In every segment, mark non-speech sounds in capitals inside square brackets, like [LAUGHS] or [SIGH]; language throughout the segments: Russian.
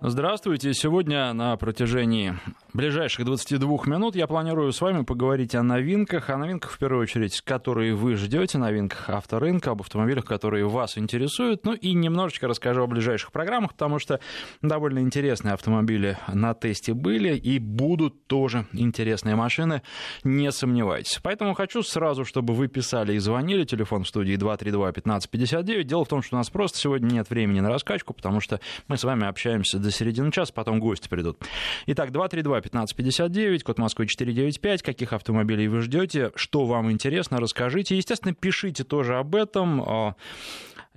Здравствуйте. Сегодня на протяжении ближайших 22 минут я планирую с вами поговорить о новинках. О новинках, в первую очередь, которые вы ждете, новинках авторынка, об автомобилях, которые вас интересуют. Ну и немножечко расскажу о ближайших программах, потому что довольно интересные автомобили на тесте были и будут тоже интересные машины, не сомневайтесь. Поэтому хочу сразу, чтобы вы писали и звонили. Телефон в студии 232-1559. Дело в том, что у нас просто сегодня нет времени на раскачку, потому что мы с вами общаемся до середины часа, потом гости придут. Итак, 232-1559, код Москвы 495. Каких автомобилей вы ждете? Что вам интересно? Расскажите. Естественно, пишите тоже об этом.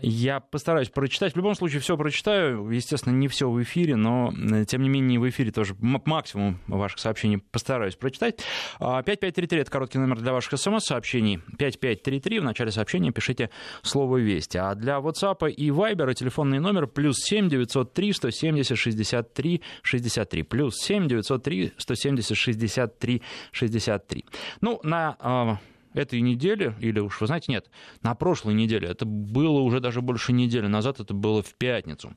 Я постараюсь прочитать. В любом случае, все прочитаю. Естественно, не все в эфире, но, э, тем не менее, в эфире тоже максимум ваших сообщений постараюсь прочитать. 5533 а, — это короткий номер для ваших смс-сообщений. 5533 в начале сообщения пишите слово «Вести». А для WhatsApp и Viber телефонный номер плюс 7 903 170 63 63. Плюс 7 903 170 63 63. Ну, на а, этой неделе, или уж вы знаете, нет, на прошлой неделе, это было уже даже больше недели назад, это было в пятницу,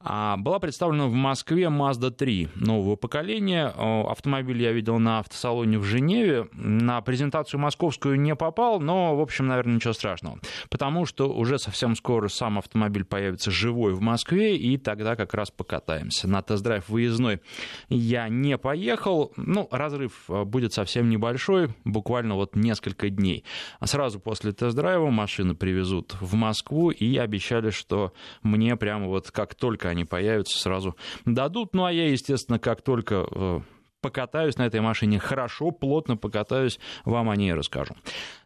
а, была представлена в Москве Mazda 3 нового поколения. Автомобиль я видел на автосалоне в Женеве. На презентацию московскую не попал, но, в общем, наверное, ничего страшного. Потому что уже совсем скоро сам автомобиль появится живой в Москве, и тогда как раз покатаемся. На тест-драйв выездной я не поехал. Ну, разрыв а, будет совсем небольшой, буквально вот несколько дней. А сразу после тест-драйва машины привезут в Москву и обещали, что мне прямо вот как только они появятся, сразу дадут. Ну а я, естественно, как только э, покатаюсь на этой машине хорошо, плотно покатаюсь, вам о ней расскажу.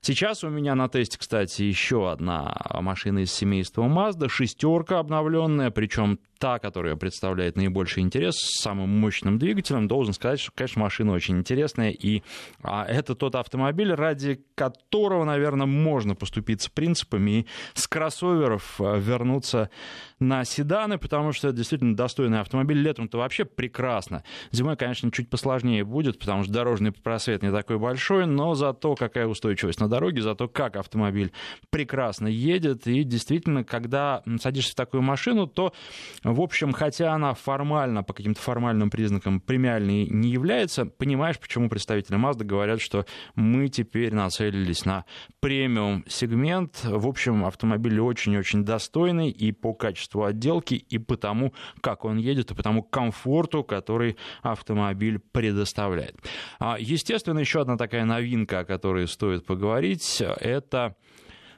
Сейчас у меня на тесте, кстати, еще одна машина из семейства Mazda, шестерка обновленная, причем та, которая представляет наибольший интерес с самым мощным двигателем, должен сказать, что, конечно, машина очень интересная, и а, это тот автомобиль, ради которого, наверное, можно поступиться принципами и с кроссоверов а, вернуться на седаны, потому что это действительно достойный автомобиль. Летом-то вообще прекрасно. Зимой, конечно, чуть посложнее будет, потому что дорожный просвет не такой большой, но зато какая устойчивость на дороге, зато как автомобиль прекрасно едет. И действительно, когда садишься в такую машину, то в общем, хотя она формально, по каким-то формальным признакам премиальной не является, понимаешь, почему представители Mazda говорят, что мы теперь нацелились на премиум сегмент. В общем, автомобиль очень-очень достойный и по качеству отделки, и по тому, как он едет, и по тому комфорту, который автомобиль предоставляет. А, естественно, еще одна такая новинка, о которой стоит поговорить, это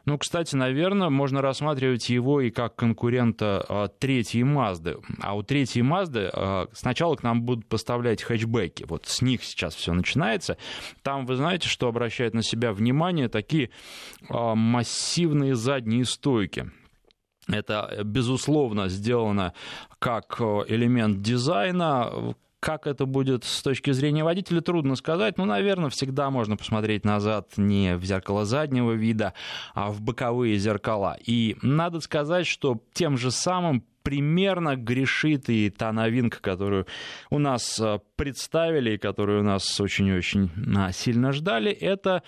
ну, кстати, наверное, можно рассматривать его и как конкурента а, третьей Мазды. А у третьей Мазды а, сначала к нам будут поставлять хэтчбеки. Вот с них сейчас все начинается. Там, вы знаете, что обращает на себя внимание такие а, массивные задние стойки. Это, безусловно, сделано как элемент дизайна, как это будет с точки зрения водителя, трудно сказать. Ну, наверное, всегда можно посмотреть назад не в зеркало заднего вида, а в боковые зеркала. И надо сказать, что тем же самым примерно грешит и та новинка, которую у нас э, представили и которую у нас очень-очень а, сильно ждали, это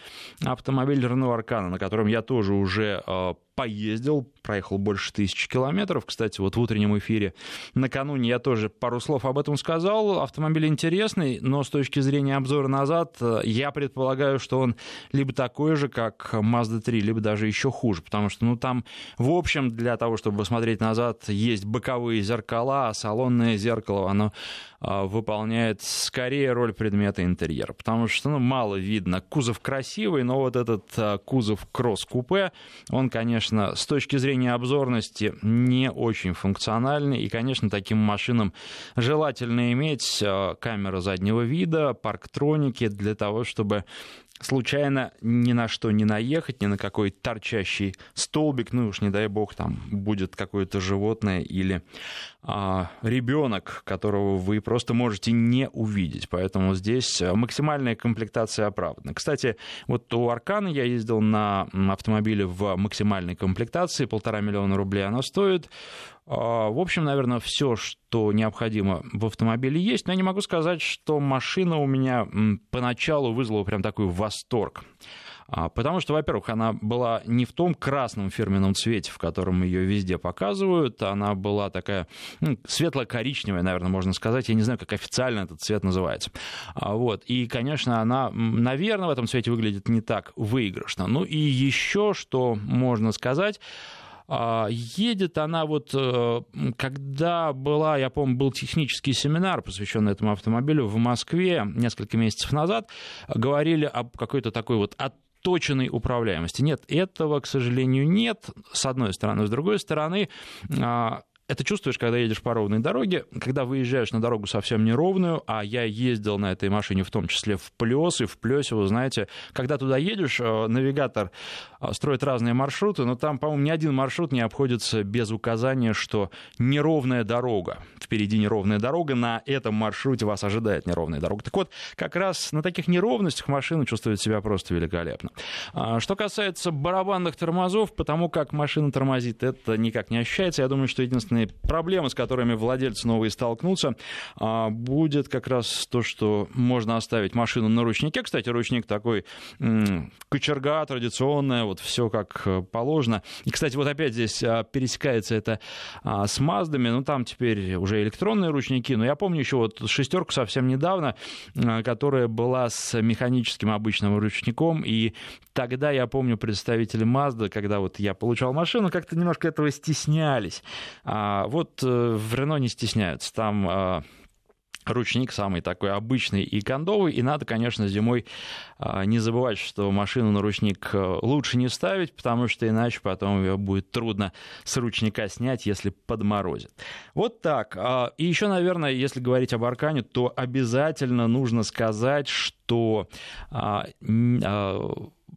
автомобиль Renault Arcana, на котором я тоже уже э, поездил, проехал больше тысячи километров. Кстати, вот в утреннем эфире накануне я тоже пару слов об этом сказал. Автомобиль интересный, но с точки зрения обзора назад, э, я предполагаю, что он либо такой же, как Mazda 3, либо даже еще хуже, потому что, ну, там, в общем, для того, чтобы посмотреть назад, есть боковые зеркала, а салонное зеркало, оно а, выполняет скорее роль предмета интерьера, потому что ну, мало видно. Кузов красивый, но вот этот а, кузов кросс-купе, он, конечно, с точки зрения обзорности не очень функциональный, и, конечно, таким машинам желательно иметь а, камеру заднего вида, парктроники для того, чтобы случайно ни на что не наехать, ни на какой торчащий столбик, ну уж не дай бог, там будет какое-то животное или а, ребенок, которого вы просто можете не увидеть. Поэтому здесь максимальная комплектация оправдана. Кстати, вот у Аркана я ездил на автомобиле в максимальной комплектации, полтора миллиона рублей она стоит. А, в общем, наверное, все, что необходимо в автомобиле есть, но я не могу сказать, что машина у меня поначалу вызвала прям такой восторг. А, потому что, во-первых, она была не в том красном фирменном цвете, в котором ее везде показывают, она была такая ну, светло-коричневая, наверное, можно сказать, я не знаю, как официально этот цвет называется. А, вот. И, конечно, она, наверное, в этом цвете выглядит не так выигрышно. Ну и еще, что можно сказать, едет она вот, э, когда была, я помню, был технический семинар, посвященный этому автомобилю в Москве несколько месяцев назад, говорили об какой-то такой вот отточенной управляемости. Нет, этого, к сожалению, нет, с одной стороны. С другой стороны, а, это чувствуешь, когда едешь по ровной дороге, когда выезжаешь на дорогу совсем неровную, а я ездил на этой машине в том числе в плес, и в плесе, вы знаете, когда туда едешь, э, навигатор э, строит разные маршруты, но там, по-моему, ни один маршрут не обходится без указания, что неровная дорога, впереди неровная дорога, на этом маршруте вас ожидает неровная дорога. Так вот, как раз на таких неровностях машина чувствует себя просто великолепно. А, что касается барабанных тормозов, потому как машина тормозит, это никак не ощущается. Я думаю, что единственное единственные проблемы, с которыми владельцы новые столкнутся, а, будет как раз то, что можно оставить машину на ручнике. Кстати, ручник такой кочерга традиционная, вот все как э, положено. И, кстати, вот опять здесь а, пересекается это а, с Маздами, ну там теперь уже электронные ручники, но я помню еще вот шестерку совсем недавно, которая была с механическим обычным ручником, и тогда я помню представители Mazda, когда вот я получал машину, как-то немножко этого стеснялись. А вот э, в Рено не стесняются. Там а, ручник самый такой обычный и кондовый, и надо, конечно, зимой а, не забывать, что машину на ручник э, лучше не ставить, потому что иначе потом ее будет трудно с ручника снять, если подморозит. Вот так. И еще, наверное, если говорить об Аркане, то обязательно нужно сказать, что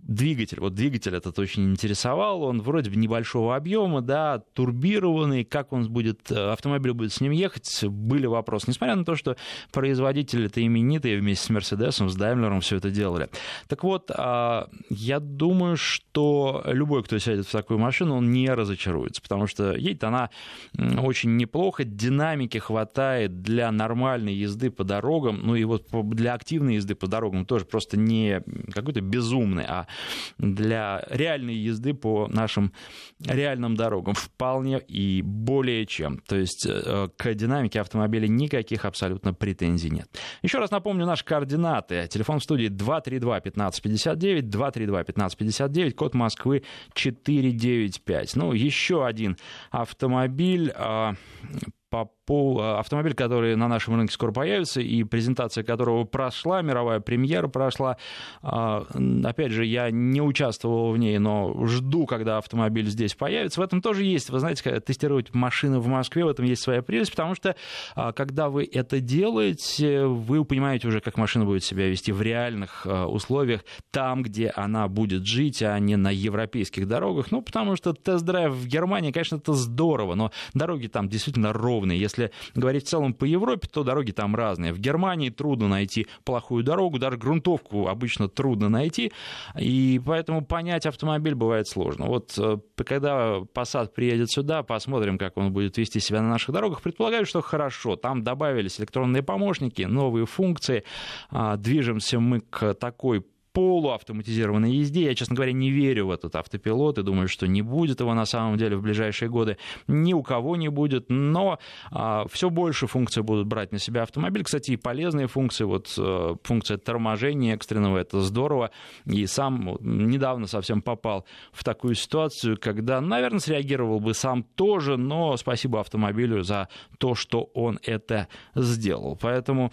двигатель. Вот двигатель этот очень интересовал. Он вроде бы небольшого объема, да, турбированный. Как он будет, э, автомобиль будет с ним ехать, были вопросы. Несмотря на то, что производитель это именитые вместе с Мерседесом, с Даймлером все это делали. Так вот, а, я думаю, что любой, кто сядет в такую машину, он не разочаруется, потому что едет она очень неплохо, динамики хватает для нормальной езды по дорогам, ну и вот для активной езды по дорогам тоже просто не какой-то безумный, а для реальной езды по нашим реальным дорогам вполне и более чем. То есть э, к динамике автомобиля никаких абсолютно претензий нет. Еще раз напомню наши координаты. Телефон в студии 232-1559, 232-1559, код Москвы 495. Ну, еще один автомобиль а, по по э, автомобиль, который на нашем рынке скоро появится, и презентация которого прошла, мировая премьера прошла. А, опять же, я не участвовал в ней, но жду, когда автомобиль здесь появится. В этом тоже есть, вы знаете, тестировать машины в Москве, в этом есть своя прелесть, потому что а, когда вы это делаете, вы понимаете уже, как машина будет себя вести в реальных э, условиях, там, где она будет жить, а не на европейских дорогах. Ну, потому что тест-драйв в Германии, конечно, это здорово, но дороги там действительно ровные. Если если говорить в целом по Европе, то дороги там разные. В Германии трудно найти плохую дорогу, даже грунтовку обычно трудно найти, и поэтому понять автомобиль бывает сложно. Вот э, когда Passat приедет сюда, посмотрим, как он будет вести себя на наших дорогах. Предполагаю, что хорошо. Там добавились электронные помощники, новые функции. А, движемся мы к такой полуавтоматизированной езде. Я, честно говоря, не верю в этот автопилот и думаю, что не будет его на самом деле в ближайшие годы. Ни у кого не будет, но а, все больше функций будут брать на себя автомобиль. Кстати, и полезные функции, вот а, функция торможения экстренного, это здорово. И сам недавно совсем попал в такую ситуацию, когда, наверное, среагировал бы сам тоже, но спасибо автомобилю за то, что он это сделал. Поэтому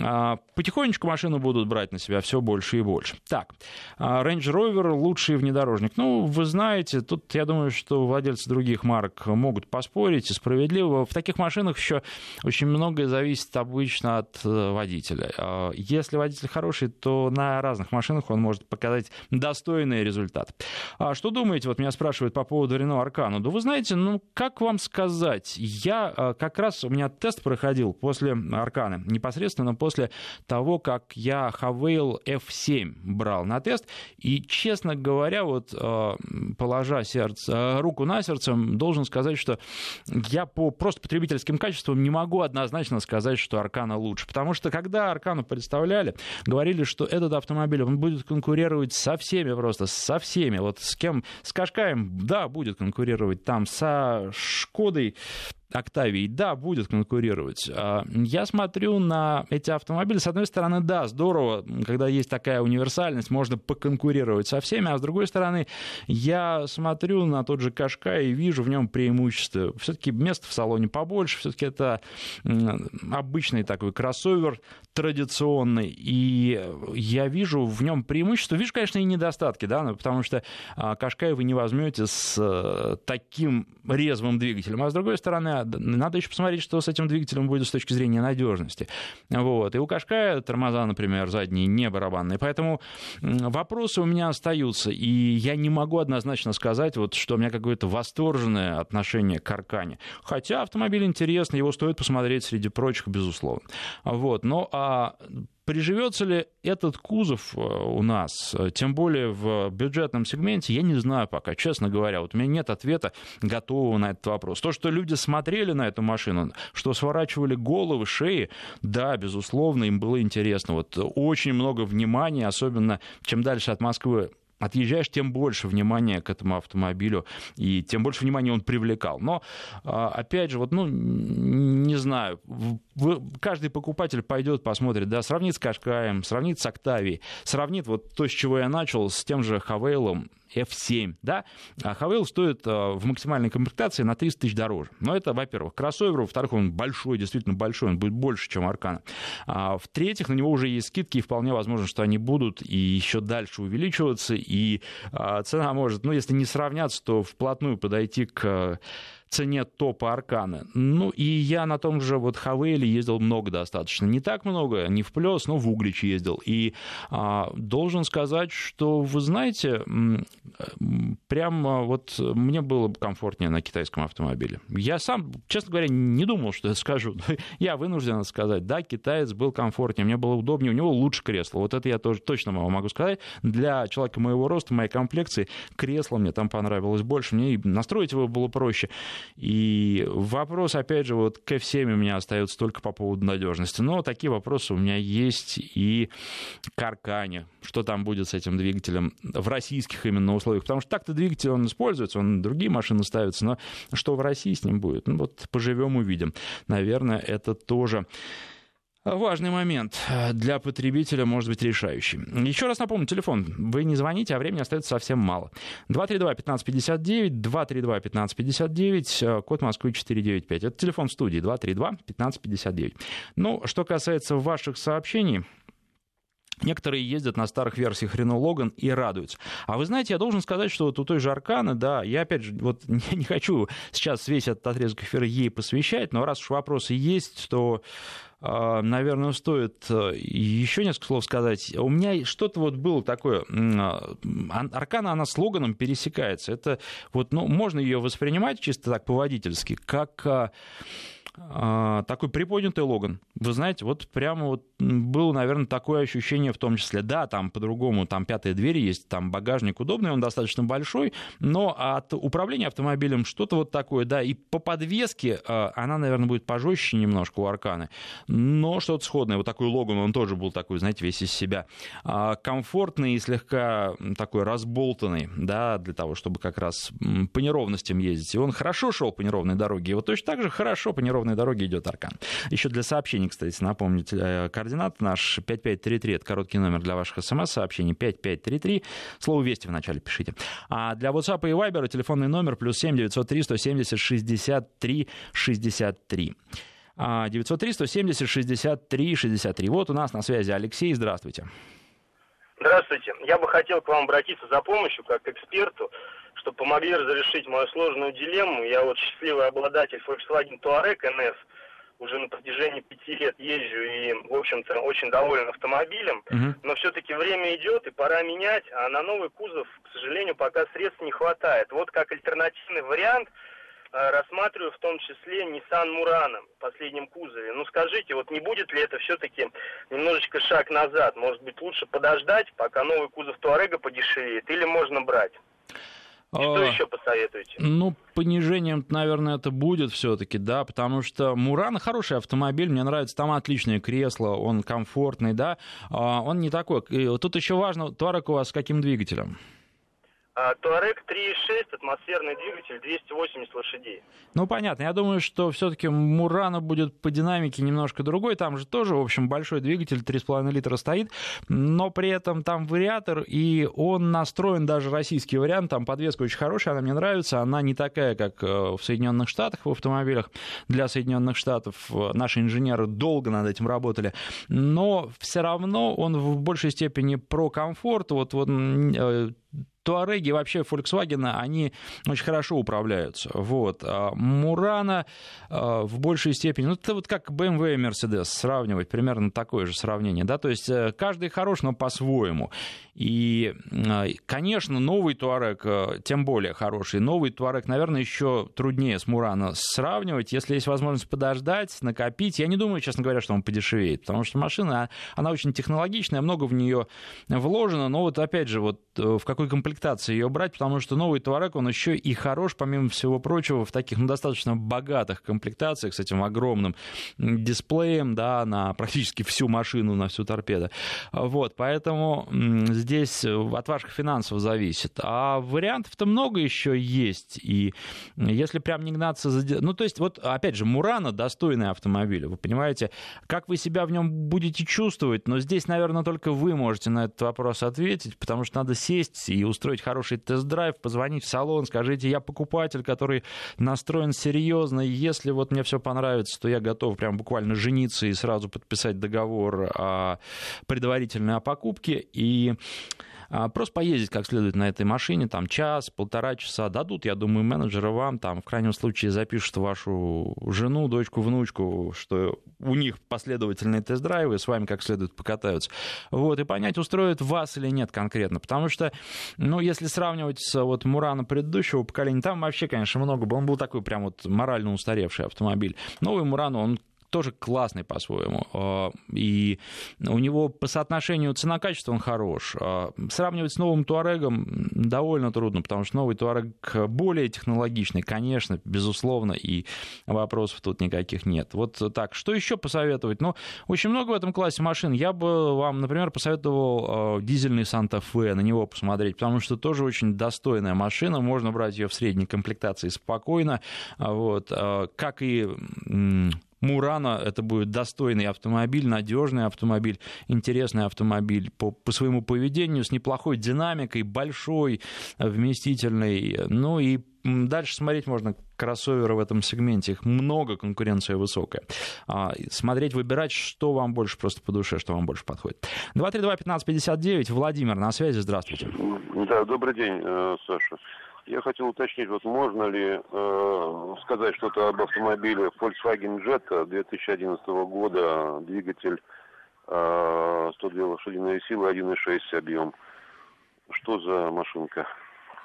а, потихонечку машину будут брать на себя все больше и больше. Так, а, Range Rover лучший внедорожник. Ну, вы знаете, тут я думаю, что владельцы других марок могут поспорить и справедливо. В таких машинах еще очень многое зависит обычно от э, водителя. А, если водитель хороший, то на разных машинах он может показать достойный результат. А что думаете? Вот меня спрашивают по поводу Renault Аркану. Да вы знаете, ну, как вам сказать? Я как раз, у меня тест проходил после Арканы, непосредственно после того, как я Хавейл F7 брал на тест. И, честно говоря, вот положа сердце, руку на сердце, должен сказать, что я по просто потребительским качествам не могу однозначно сказать, что Аркана лучше. Потому что когда Аркану представляли, говорили, что этот автомобиль он будет конкурировать со всеми просто, со всеми. Вот с кем, с Кашкаем, да, будет конкурировать там, со Шкодой, Октавией, да, будет конкурировать. А, я смотрю на эти автомобили. С одной стороны, да, здорово, когда есть такая универсальность, можно поконкурировать со всеми, а с другой стороны, я смотрю на тот же Кашка и вижу в нем преимущество. Все-таки места в салоне побольше, все-таки это обычный такой кроссовер традиционный, и я вижу в нем преимущество. Вижу, конечно, и недостатки, да, потому что а, Кашкай вы не возьмете с э, таким резвым двигателем, а с другой стороны, надо еще посмотреть, что с этим двигателем будет с точки зрения надежности. Вот. И у Кашкая тормоза, например, задние не барабанные. Поэтому вопросы у меня остаются. И я не могу однозначно сказать, вот, что у меня какое-то восторженное отношение к Аркане. Хотя автомобиль интересный, его стоит посмотреть среди прочих, безусловно. Вот. Но а Приживется ли этот кузов э, у нас, тем более в бюджетном сегменте, я не знаю пока, честно говоря. Вот у меня нет ответа готового на этот вопрос. То, что люди смотрели на эту машину, что сворачивали головы, шеи, да, безусловно, им было интересно. Вот очень много внимания, особенно чем дальше от Москвы отъезжаешь, тем больше внимания к этому автомобилю, и тем больше внимания он привлекал. Но, а, опять же, вот, ну, не знаю, каждый покупатель пойдет, посмотрит, да, сравнит с Кашкаем, сравнит с Октавией, сравнит вот то, с чего я начал, с тем же Хавейлом, F7, да, а Хавейл стоит а, в максимальной комплектации на 300 тысяч дороже. Но это, во-первых, кроссовер, во-вторых, он большой, действительно большой, он будет больше, чем Аркана. А, в-третьих, на него уже есть скидки, и вполне возможно, что они будут и еще дальше увеличиваться, и а, цена может, ну, если не сравняться, то вплотную подойти к цене топа Аркана. Ну, и я на том же вот Хавейле ездил много достаточно. Не так много, не в плюс, но в Углич ездил. И а, должен сказать, что, вы знаете, прям вот мне было комфортнее на китайском автомобиле. Я сам, честно говоря, не думал, что это скажу. [LAUGHS] я вынужден сказать, да, китаец был комфортнее, мне было удобнее, у него лучше кресло. Вот это я тоже точно могу сказать. Для человека моего роста, моей комплекции, кресло мне там понравилось больше, мне настроить его было проще. И вопрос, опять же, вот к F7 у меня остается только по поводу надежности. Но такие вопросы у меня есть и к Аркане. Что там будет с этим двигателем в российских именно условиях? Потому что так-то двигатель, он используется, он другие машины ставятся, но что в России с ним будет? Ну вот поживем, увидим. Наверное, это тоже Важный момент для потребителя может быть решающий. Еще раз напомню, телефон. Вы не звоните, а времени остается совсем мало. 232-1559, 232-1559, код Москвы 495. Это телефон студии 232-1559. Ну, что касается ваших сообщений, Некоторые ездят на старых версиях Renault Logan и радуются. А вы знаете, я должен сказать, что вот у той же Арканы, да, я опять же вот [LAUGHS] не хочу сейчас весь этот отрезок эфира ей посвящать, но раз уж вопросы есть, то наверное, стоит э, еще несколько слов сказать. У меня что-то вот было такое. А, Аркана, она с Логаном пересекается. Это вот, ну, можно ее воспринимать чисто так по-водительски, как а, а, такой приподнятый Логан. Вы знаете, вот прямо вот было, наверное, такое ощущение в том числе. Да, там по-другому, там пятая дверь есть, там багажник удобный, он достаточно большой, но от управления автомобилем что-то вот такое, да, и по подвеске а, она, наверное, будет пожестче немножко у Арканы, но что-то сходное. Вот такой Логан, он тоже был такой, знаете, весь из себя а, комфортный и слегка такой разболтанный, да, для того, чтобы как раз по неровностям ездить. И он хорошо шел по неровной дороге, и вот точно так же хорошо по неровной ровной дороге идет Аркан. Еще для сообщений, кстати, напомнить э, координат наш 5533, это короткий номер для ваших смс-сообщений, 5533, слово «Вести» вначале пишите. А для WhatsApp и Viber телефонный номер плюс 7 903 170 63 63. 903 170 63 63. Вот у нас на связи Алексей, здравствуйте. Здравствуйте. Я бы хотел к вам обратиться за помощью, как к эксперту что помогли разрешить мою сложную дилемму. Я вот счастливый обладатель Volkswagen Touareg NS, уже на протяжении пяти лет езжу и, в общем-то, очень доволен автомобилем, uh-huh. но все-таки время идет и пора менять, а на новый кузов, к сожалению, пока средств не хватает. Вот как альтернативный вариант э, рассматриваю в том числе Nissan Murano в последнем кузове. Ну скажите, вот не будет ли это все-таки немножечко шаг назад? Может быть лучше подождать, пока новый кузов Туарега подешевеет, или можно брать? Что а, еще посоветуете? Ну, понижением, наверное, это будет все-таки, да, потому что Муран хороший автомобиль, мне нравится, там отличное кресло, он комфортный, да, а он не такой. Тут еще важно, Туарек у вас с каким двигателем? А, Туарек 3.6, атмосферный двигатель, 280 лошадей. Ну, понятно. Я думаю, что все-таки Мурана будет по динамике немножко другой. Там же тоже, в общем, большой двигатель, 3,5 литра стоит, но при этом там вариатор, и он настроен даже российский вариант. Там подвеска очень хорошая, она мне нравится. Она не такая, как э, в Соединенных Штатах в автомобилях. Для Соединенных Штатов э, наши инженеры долго над этим работали. Но все равно он в большей степени про комфорт. Вот, вот э, Туареги вообще Volkswagen, они очень хорошо управляются. Вот. А Мурана а, в большей степени, ну это вот как BMW и Mercedes сравнивать, примерно такое же сравнение, да, то есть э, каждый хорош, но по-своему. И, а, конечно, новый Туарек э, тем более хороший. Новый Туарек, наверное, еще труднее с Мурана сравнивать. Если есть возможность подождать, накопить, я не думаю, честно говоря, что он подешевеет, потому что машина, она очень технологичная, много в нее вложено, но вот опять же, вот э, в какой комплектации ее брать, потому что новый Туарек, он еще и хорош, помимо всего прочего, в таких ну, достаточно богатых комплектациях с этим огромным дисплеем, да, на практически всю машину, на всю торпеду. Вот, поэтому здесь э, от ваших финансов зависит. А вариантов-то много еще есть. И если прям не гнаться за... Ну, то есть, вот, опять же, Мурана достойный автомобиль. Вы понимаете, как вы себя в нем будете чувствовать, но здесь, наверное, только вы можете на этот вопрос ответить, потому что надо сесть и устроить хороший тест-драйв, позвонить в салон, скажите, я покупатель, который настроен серьезно, и если вот мне все понравится, то я готов прям буквально жениться и сразу подписать договор о предварительной о покупке. И просто поездить как следует на этой машине, там час, полтора часа дадут, я думаю, менеджеры вам, там, в крайнем случае, запишут вашу жену, дочку, внучку, что у них последовательные тест-драйвы, с вами как следует покатаются. Вот, и понять, устроит вас или нет конкретно. Потому что, ну, если сравнивать с вот Мурана предыдущего поколения, там вообще, конечно, много было. Он был такой прям вот морально устаревший автомобиль. Новый Муран, он тоже классный по-своему. А, и у него по соотношению цена-качество он хорош. А, сравнивать с новым Туарегом довольно трудно, потому что новый Туарег более технологичный, конечно, безусловно, и вопросов тут никаких нет. Вот так, что еще посоветовать? Ну, очень много в этом классе машин. Я бы вам, например, посоветовал а, дизельный Санта-Фе, на него посмотреть, потому что тоже очень достойная машина, можно брать ее в средней комплектации спокойно, вот, как и Мурана это будет достойный автомобиль, надежный автомобиль, интересный автомобиль по, по своему поведению, с неплохой динамикой, большой, вместительный. Ну и дальше смотреть можно кроссоверы в этом сегменте, их много, конкуренция высокая. А, смотреть, выбирать, что вам больше просто по душе, что вам больше подходит. 232-1559, Владимир на связи, здравствуйте. Да, добрый день, э, Саша. Я хотел уточнить, вот можно ли э, сказать что-то об автомобиле Volkswagen Jetta 2011 года, двигатель э, 102 лошадиные силы, 1,6 объем. Что за машинка?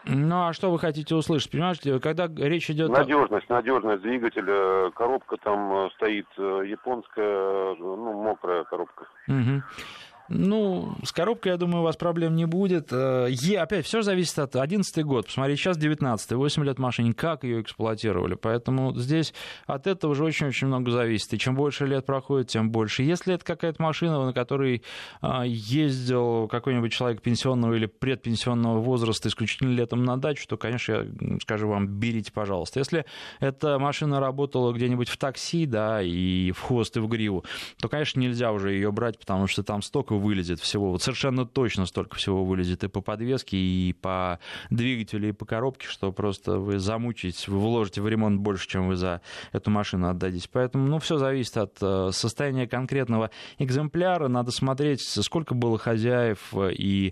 Ну, а что вы хотите услышать? Понимаете, когда речь идет... Надежность, надежность двигателя. Коробка там э, стоит э, японская, ну, мокрая коробка. Угу. Ну, с коробкой, я думаю, у вас проблем не будет. Э, е, опять, все зависит от 11 год. Посмотрите, сейчас 19 8 лет машине, как ее эксплуатировали. Поэтому здесь от этого уже очень-очень много зависит. И чем больше лет проходит, тем больше. Если это какая-то машина, на которой а, ездил какой-нибудь человек пенсионного или предпенсионного возраста исключительно летом на дачу, то, конечно, я скажу вам, берите, пожалуйста. Если эта машина работала где-нибудь в такси, да, и в хвост, и в гриву, то, конечно, нельзя уже ее брать, потому что там столько вылезет всего, вот совершенно точно столько всего вылезет и по подвеске, и по двигателю, и по коробке, что просто вы замучитесь, вы вложите в ремонт больше, чем вы за эту машину отдадите. Поэтому, ну, все зависит от э, состояния конкретного экземпляра, надо смотреть, сколько было хозяев, и,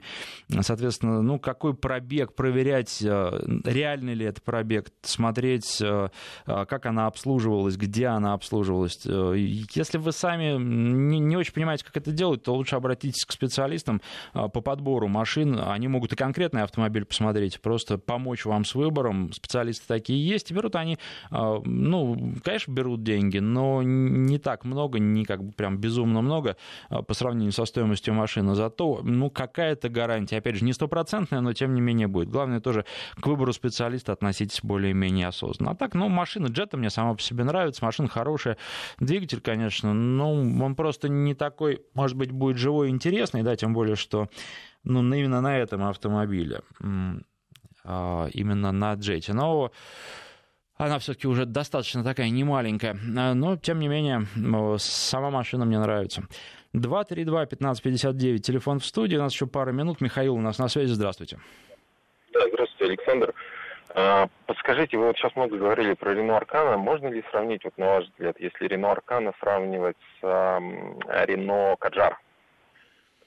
соответственно, ну, какой пробег, проверять, э, реальный ли это пробег, смотреть, э, как она обслуживалась, где она обслуживалась. Если вы сами не, не очень понимаете, как это делать, то лучше обратиться обратитесь к специалистам по подбору машин. Они могут и конкретный автомобиль посмотреть, просто помочь вам с выбором. Специалисты такие есть. Берут они, ну, конечно, берут деньги, но не так много, не как бы прям безумно много по сравнению со стоимостью машины. Зато, ну, какая-то гарантия, опять же, не стопроцентная, но тем не менее будет. Главное тоже к выбору специалиста относитесь более-менее осознанно. А так, ну, машина Джета мне сама по себе нравится, машина хорошая. Двигатель, конечно, ну, он просто не такой, может быть, будет живой и интересный, да, тем более, что ну, именно на этом автомобиле, а, именно на Джете. Но она все-таки уже достаточно такая немаленькая. Но, тем не менее, сама машина мне нравится. 232-1559, телефон в студии. У нас еще пара минут. Михаил у нас на связи. Здравствуйте. Да, здравствуйте, Александр. А, подскажите, вы вот сейчас много говорили про Рено Аркана. Можно ли сравнить, вот на ваш взгляд, если Рено Аркана сравнивать с Рено Каджар?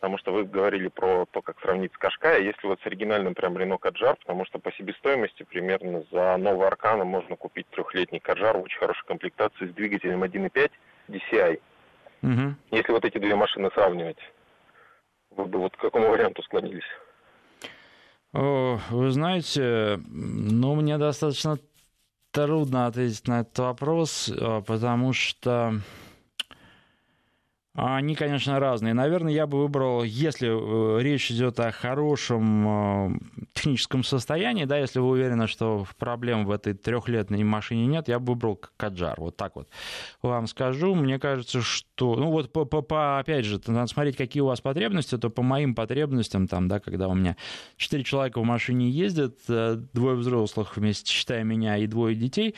Потому что вы говорили про то, как сравнить с Кашкай, если вот с оригинальным прям Рено Каджар, потому что по себестоимости примерно за новый Аркана можно купить трехлетний Каджар в очень хорошей комплектации с двигателем 1.5 DCI. Угу. Если вот эти две машины сравнивать, вы бы вот к какому варианту склонились? Вы знаете, ну, мне достаточно трудно ответить на этот вопрос, а, потому что они, конечно, разные. Наверное, я бы выбрал, если э, речь идет о хорошем э, техническом состоянии, да, если вы уверены, что проблем в этой трехлетней машине нет, я бы выбрал Каджар. Вот так вот вам скажу. Мне кажется, что, ну вот, по, по, по, опять же, надо смотреть, какие у вас потребности, то по моим потребностям, там, да, когда у меня четыре человека в машине ездят, э, двое взрослых вместе, считая меня, и двое детей,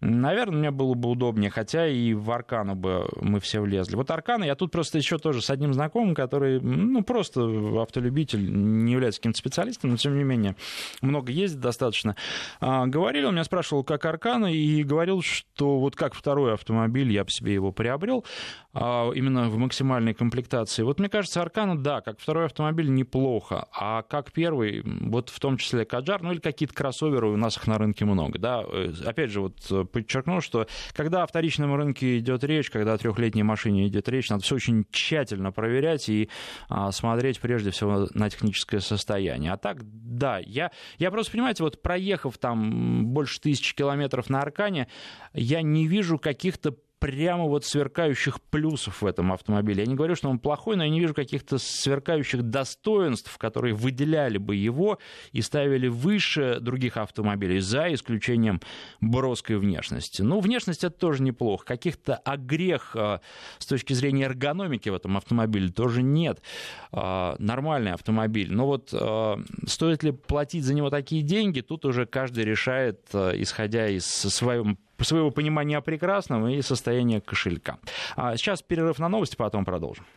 наверное, мне было бы удобнее, хотя и в Аркану бы мы все влезли. Вот Аркана я тут просто еще тоже с одним знакомым, который, ну, просто автолюбитель, не является каким-то специалистом, но тем не менее много ездит достаточно. А, говорили, он меня спрашивал, как Аркана, и говорил, что вот как второй автомобиль, я по себе его приобрел, а, именно в максимальной комплектации. Вот мне кажется, Аркана, да, как второй автомобиль неплохо, а как первый, вот в том числе Каджар, ну или какие-то кроссоверы, у нас их на рынке много, да. Э, опять же, вот э, подчеркну, что когда о вторичном рынке идет речь, когда о трехлетней машине идет речь, надо все очень тщательно проверять и а, смотреть прежде всего на техническое состояние. А так, да, я, я просто, понимаете, вот проехав там больше тысячи километров на Аркане, я не вижу каких-то прямо вот сверкающих плюсов в этом автомобиле. Я не говорю, что он плохой, но я не вижу каких-то сверкающих достоинств, которые выделяли бы его и ставили выше других автомобилей, за исключением броской внешности. Ну, внешность это тоже неплохо. Каких-то огрех а, с точки зрения эргономики в этом автомобиле тоже нет. А, нормальный автомобиль. Но вот а, стоит ли платить за него такие деньги, тут уже каждый решает, исходя из своего своего понимания о прекрасном и состояния кошелька. А сейчас перерыв на новости, потом продолжим.